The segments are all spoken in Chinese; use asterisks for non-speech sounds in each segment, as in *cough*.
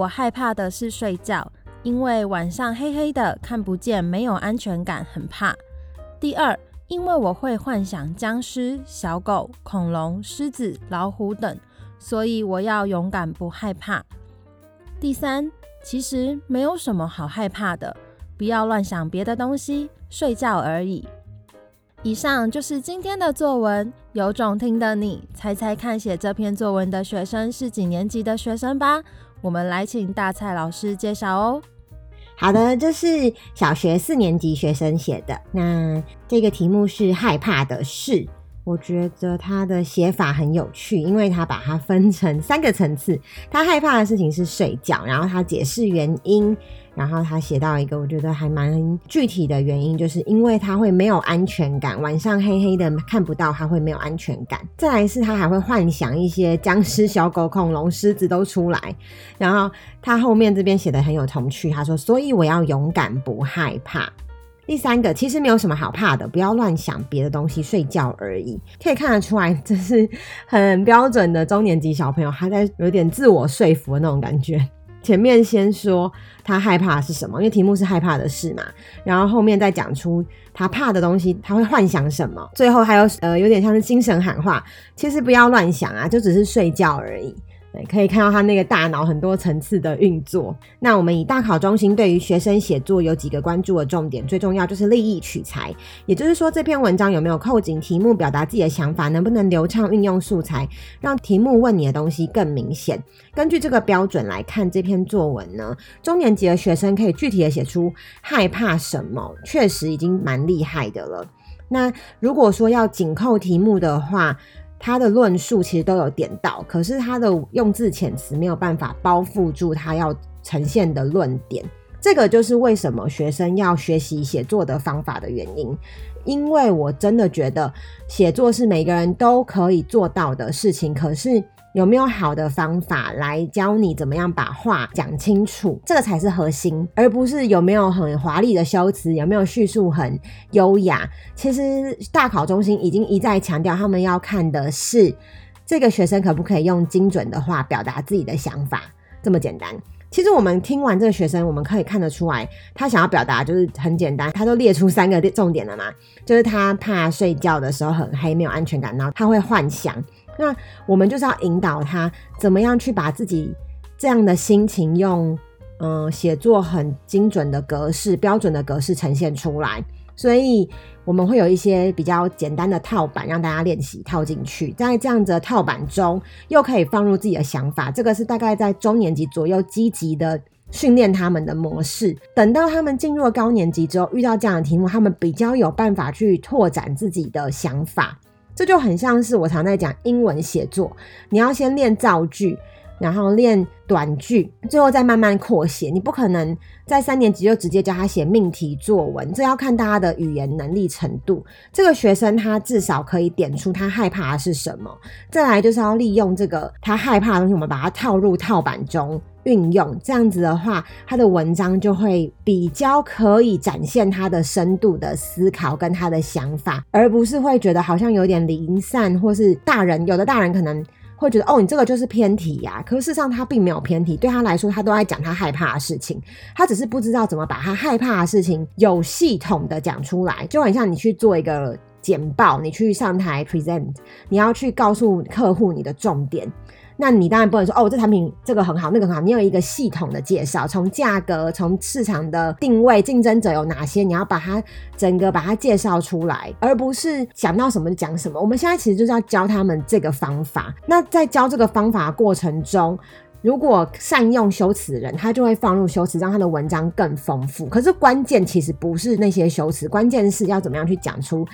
我害怕的是睡觉，因为晚上黑黑的看不见，没有安全感，很怕。第二，因为我会幻想僵尸、小狗、恐龙、狮子、老虎等，所以我要勇敢不害怕。第三，其实没有什么好害怕的，不要乱想别的东西，睡觉而已。以上就是今天的作文，有种听的你猜猜看，写这篇作文的学生是几年级的学生吧？我们来请大蔡老师介绍哦。好的，这是小学四年级学生写的。那这个题目是害怕的事，我觉得他的写法很有趣，因为他把它分成三个层次。他害怕的事情是睡觉，然后他解释原因。然后他写到一个我觉得还蛮具体的原因，就是因为他会没有安全感，晚上黑黑的看不到，他会没有安全感。再来是他还会幻想一些僵尸、小狗、恐龙、狮子都出来。然后他后面这边写的很有童趣，他说：“所以我要勇敢，不害怕。”第三个其实没有什么好怕的，不要乱想别的东西，睡觉而已。可以看得出来，这是很标准的中年级小朋友，他在有点自我说服的那种感觉。前面先说他害怕的是什么，因为题目是害怕的事嘛，然后后面再讲出他怕的东西，他会幻想什么，最后还有呃有点像是精神喊话，其实不要乱想啊，就只是睡觉而已。对，可以看到他那个大脑很多层次的运作。那我们以大考中心对于学生写作有几个关注的重点，最重要就是立意取材，也就是说这篇文章有没有扣紧题目，表达自己的想法，能不能流畅运用素材，让题目问你的东西更明显。根据这个标准来看这篇作文呢，中年级的学生可以具体的写出害怕什么，确实已经蛮厉害的了。那如果说要紧扣题目的话，他的论述其实都有点到，可是他的用字遣词没有办法包覆住他要呈现的论点。这个就是为什么学生要学习写作的方法的原因。因为我真的觉得写作是每个人都可以做到的事情，可是。有没有好的方法来教你怎么样把话讲清楚？这个才是核心，而不是有没有很华丽的修辞，有没有叙述很优雅。其实大考中心已经一再强调，他们要看的是这个学生可不可以用精准的话表达自己的想法，这么简单。其实我们听完这个学生，我们可以看得出来，他想要表达就是很简单，他都列出三个重点了嘛，就是他怕睡觉的时候很黑，没有安全感，然后他会幻想。那我们就是要引导他怎么样去把自己这样的心情用嗯写作很精准的格式、标准的格式呈现出来。所以我们会有一些比较简单的套板让大家练习套进去，在这样子的套板中又可以放入自己的想法。这个是大概在中年级左右积极的训练他们的模式。等到他们进入了高年级之后，遇到这样的题目，他们比较有办法去拓展自己的想法。这就很像是我常在讲英文写作，你要先练造句，然后练短句，最后再慢慢扩写。你不可能在三年级就直接教他写命题作文，这要看大家的语言能力程度。这个学生他至少可以点出他害怕的是什么，再来就是要利用这个他害怕的东西，我们把它套入套板中。运用这样子的话，他的文章就会比较可以展现他的深度的思考跟他的想法，而不是会觉得好像有点零散，或是大人有的大人可能会觉得哦，你这个就是偏题呀。可是事实上他并没有偏题，对他来说，他都在讲他害怕的事情，他只是不知道怎么把他害怕的事情有系统的讲出来，就很像你去做一个简报，你去上台 present，你要去告诉客户你的重点。那你当然不能说哦，这产品这个很好，那个很好。你有一个系统的介绍，从价格，从市场的定位，竞争者有哪些，你要把它整个把它介绍出来，而不是想到什么就讲什么。我们现在其实就是要教他们这个方法。那在教这个方法的过程中，如果善用修辞的人，他就会放入修辞，让他的文章更丰富。可是关键其实不是那些修辞，关键是要怎么样去讲出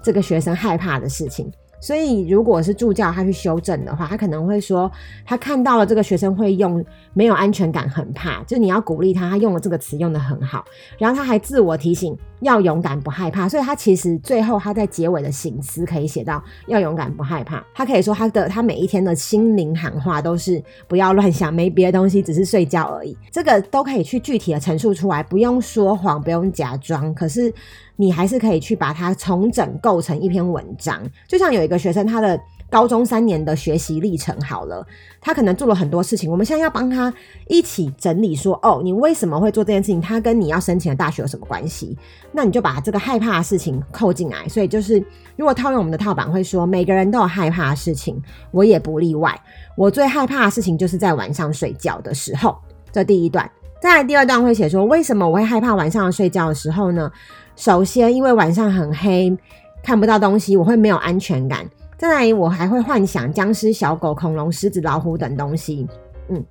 这个学生害怕的事情。所以如果是助教他去修正的话，他可能会说他看到了这个学生会用没有安全感，很怕，就你要鼓励他，他用了这个词用得很好，然后他还自我提醒要勇敢不害怕，所以他其实最后他在结尾的醒思可以写到要勇敢不害怕，他可以说他的他每一天的心灵喊话都是不要乱想，没别的东西，只是睡觉而已，这个都可以去具体的陈述出来，不用说谎，不用假装，可是。你还是可以去把它重整构成一篇文章，就像有一个学生他的高中三年的学习历程好了，他可能做了很多事情，我们现在要帮他一起整理说，哦，你为什么会做这件事情？他跟你要申请的大学有什么关系？那你就把这个害怕的事情扣进来。所以就是如果套用我们的套版会说，每个人都有害怕的事情，我也不例外。我最害怕的事情就是在晚上睡觉的时候。这第一段，再来第二段会写说，为什么我会害怕晚上睡觉的时候呢？首先，因为晚上很黑，看不到东西，我会没有安全感。再来，我还会幻想僵尸、小狗、恐龙、狮子、老虎等东西。嗯，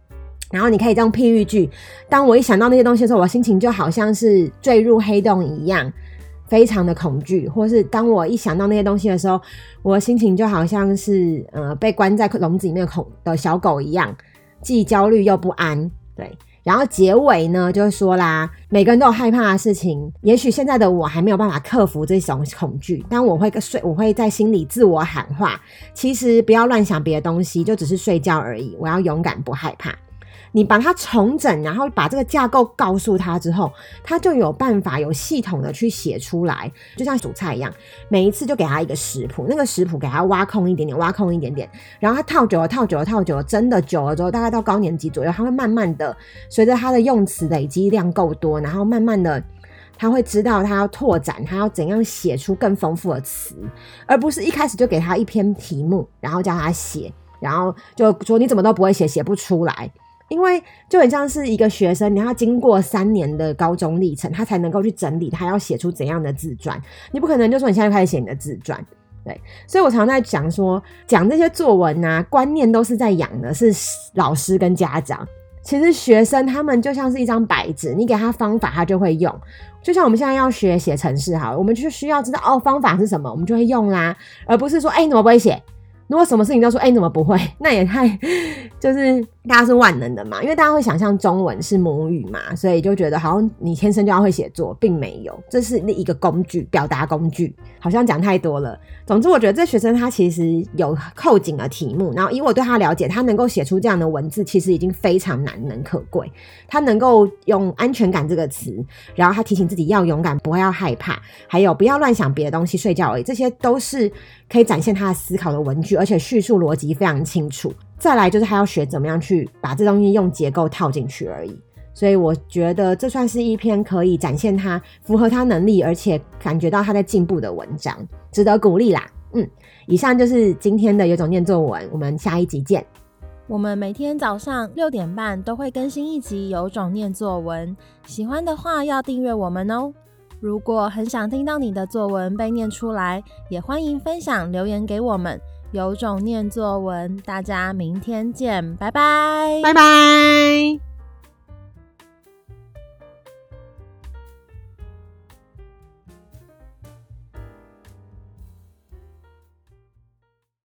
然后你可以这样譬喻句：当我一想到那些东西的时候，我心情就好像是坠入黑洞一样，非常的恐惧；或是当我一想到那些东西的时候，我心情就好像是呃被关在笼子里面的恐的小狗一样，既焦虑又不安。对。然后结尾呢，就是说啦，每个人都有害怕的事情。也许现在的我还没有办法克服这种恐惧，但我会睡，我会在心里自我喊话：其实不要乱想别的东西，就只是睡觉而已。我要勇敢，不害怕。你把它重整，然后把这个架构告诉他之后，他就有办法有系统的去写出来，就像煮菜一样，每一次就给他一个食谱，那个食谱给他挖空一点点，挖空一点点，然后他套久了，套久了，套久了，真的久了之后，大概到高年级左右，他会慢慢的随着他的用词累积量够多，然后慢慢的他会知道他要拓展，他要怎样写出更丰富的词，而不是一开始就给他一篇题目，然后叫他写，然后就说你怎么都不会写，写不出来。因为就很像是一个学生，你要经过三年的高中历程，他才能够去整理，他要写出怎样的自传。你不可能就说你现在开始写你的自传，对。所以我常在讲说，讲这些作文啊，观念都是在养的是老师跟家长。其实学生他们就像是一张白纸，你给他方法，他就会用。就像我们现在要学写程式，好，我们就需要知道哦，方法是什么，我们就会用啦，而不是说，哎，你怎么不会写？如果什么事情都说，哎，你怎么不会？*laughs* 那也太 *laughs* 就是大家是万能的嘛，因为大家会想象中文是母语嘛，所以就觉得好像你天生就要会写作，并没有，这是一个工具，表达工具，好像讲太多了。总之，我觉得这学生他其实有扣紧了题目，然后以我对他了解，他能够写出这样的文字，其实已经非常难能可贵。他能够用安全感这个词，然后他提醒自己要勇敢，不要害怕，还有不要乱想别的东西，睡觉而已，这些都是可以展现他的思考的文具。而且叙述逻辑非常清楚，再来就是他要学怎么样去把这东西用结构套进去而已。所以我觉得这算是一篇可以展现他符合他能力，而且感觉到他在进步的文章，值得鼓励啦。嗯，以上就是今天的有种念作文，我们下一集见。我们每天早上六点半都会更新一集有种念作文，喜欢的话要订阅我们哦。如果很想听到你的作文被念出来，也欢迎分享留言给我们。有种念作文，大家明天见，拜拜，拜拜。